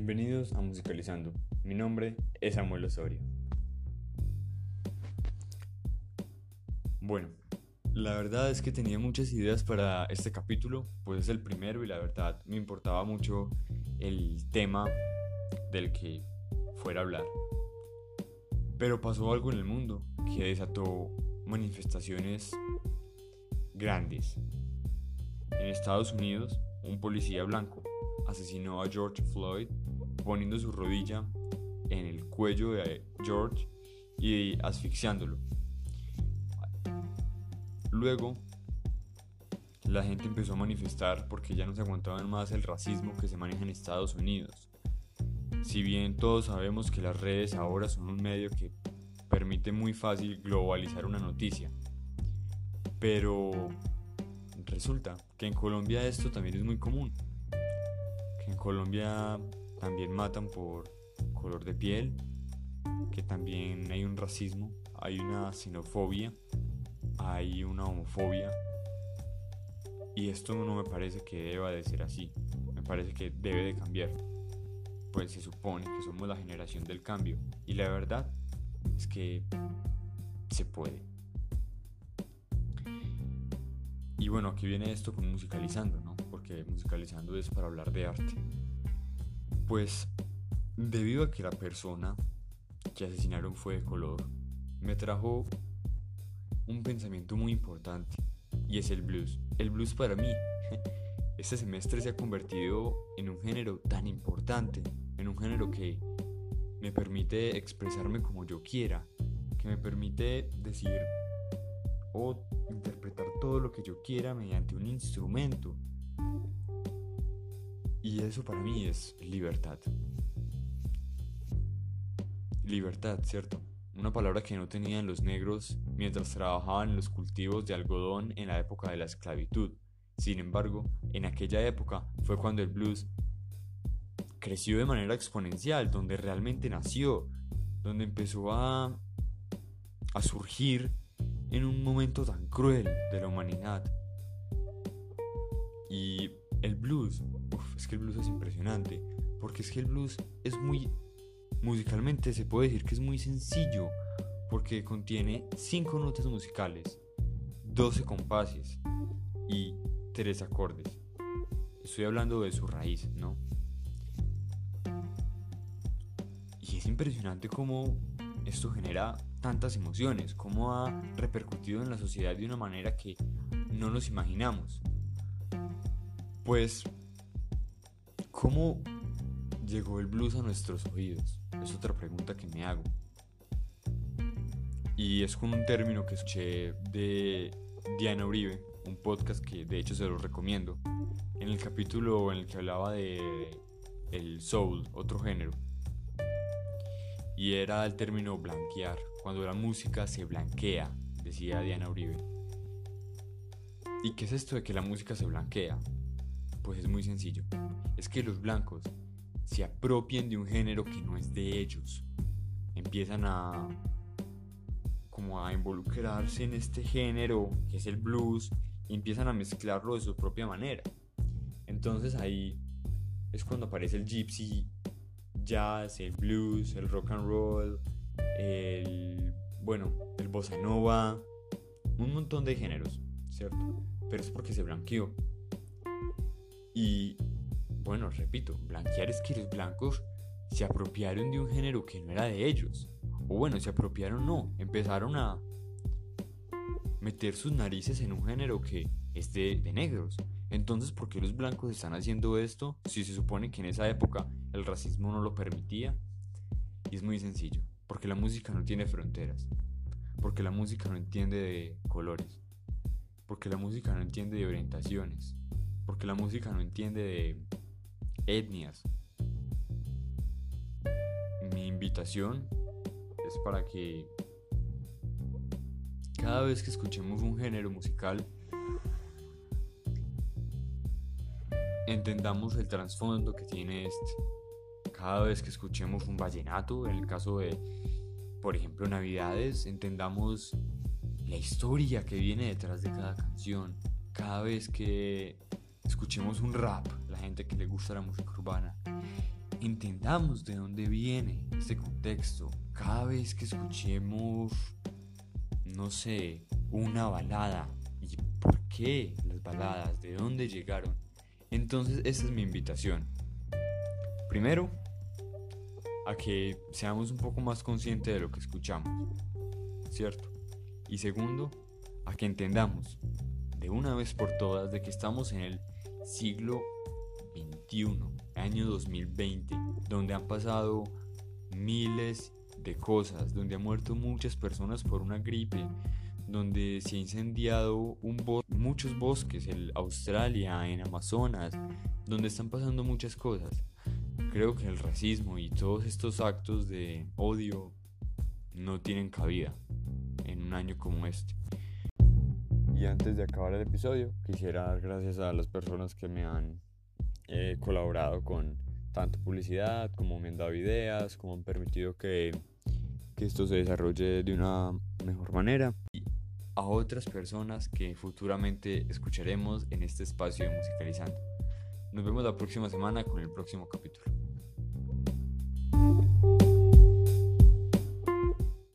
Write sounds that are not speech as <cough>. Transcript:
Bienvenidos a Musicalizando. Mi nombre es Samuel Osorio. Bueno, la verdad es que tenía muchas ideas para este capítulo, pues es el primero y la verdad me importaba mucho el tema del que fuera a hablar. Pero pasó algo en el mundo que desató manifestaciones grandes. En Estados Unidos, un policía blanco asesinó a George Floyd poniendo su rodilla en el cuello de George y asfixiándolo. Luego, la gente empezó a manifestar porque ya no se aguantaban más el racismo que se maneja en Estados Unidos. Si bien todos sabemos que las redes ahora son un medio que permite muy fácil globalizar una noticia, pero resulta que en Colombia esto también es muy común. Colombia también matan por color de piel, que también hay un racismo, hay una xenofobia, hay una homofobia. Y esto no me parece que deba de ser así, me parece que debe de cambiar. Pues se supone que somos la generación del cambio y la verdad es que se puede. Y bueno, aquí viene esto con musicalizando. Porque musicalizando es para hablar de arte. Pues debido a que la persona que asesinaron fue de color, me trajo un pensamiento muy importante y es el blues. El blues para mí, <laughs> este semestre se ha convertido en un género tan importante, en un género que me permite expresarme como yo quiera, que me permite decir o interpretar todo lo que yo quiera mediante un instrumento. Y eso para mí es libertad. Libertad, ¿cierto? Una palabra que no tenían los negros mientras trabajaban en los cultivos de algodón en la época de la esclavitud. Sin embargo, en aquella época fue cuando el blues creció de manera exponencial, donde realmente nació, donde empezó a, a surgir en un momento tan cruel de la humanidad. Y el blues, es que el blues es impresionante, porque es que el blues es muy, musicalmente se puede decir que es muy sencillo, porque contiene 5 notas musicales, 12 compases y 3 acordes. Estoy hablando de su raíz, ¿no? Y es impresionante cómo esto genera tantas emociones, cómo ha repercutido en la sociedad de una manera que no nos imaginamos. Pues, ¿cómo llegó el blues a nuestros oídos? Es otra pregunta que me hago. Y es con un término que escuché de Diana Uribe, un podcast que de hecho se lo recomiendo, en el capítulo en el que hablaba de el soul, otro género. Y era el término blanquear, cuando la música se blanquea, decía Diana Uribe. ¿Y qué es esto de que la música se blanquea? Pues es muy sencillo. Es que los blancos se apropian de un género que no es de ellos. Empiezan a como a involucrarse en este género que es el blues y empiezan a mezclarlo de su propia manera. Entonces ahí es cuando aparece el gypsy jazz, el blues, el rock and roll, el, bueno, el bossa nova, un montón de géneros, ¿cierto? Pero es porque se blanqueó. Y, bueno, repito, blanquear es que los blancos se apropiaron de un género que no era de ellos. O bueno, se apropiaron no, empezaron a meter sus narices en un género que es de, de negros. Entonces, ¿por qué los blancos están haciendo esto si se supone que en esa época el racismo no lo permitía? Y es muy sencillo. Porque la música no tiene fronteras. Porque la música no entiende de colores. Porque la música no entiende de orientaciones. Porque la música no entiende de etnias. Mi invitación es para que cada vez que escuchemos un género musical entendamos el trasfondo que tiene este cada vez que escuchemos un vallenato, en el caso de, por ejemplo, Navidades, entendamos la historia que viene detrás de cada canción. Cada vez que escuchemos un rap, la gente que le gusta la música urbana, entendamos de dónde viene este contexto. Cada vez que escuchemos, no sé, una balada, ¿y por qué las baladas? ¿De dónde llegaron? Entonces, esa es mi invitación. Primero, a que seamos un poco más conscientes de lo que escuchamos, ¿cierto? Y segundo, a que entendamos de una vez por todas de que estamos en el siglo XXI, año 2020, donde han pasado miles de cosas, donde han muerto muchas personas por una gripe, donde se ha incendiado un muchos bosques en Australia, en Amazonas, donde están pasando muchas cosas. Creo que el racismo y todos estos actos de odio no tienen cabida en un año como este. Y antes de acabar el episodio, quisiera dar gracias a las personas que me han eh, colaborado con tanto publicidad, como me han dado ideas, como han permitido que, que esto se desarrolle de una mejor manera. Y a otras personas que futuramente escucharemos en este espacio de Musicalizando. Nos vemos la próxima semana con el próximo capítulo.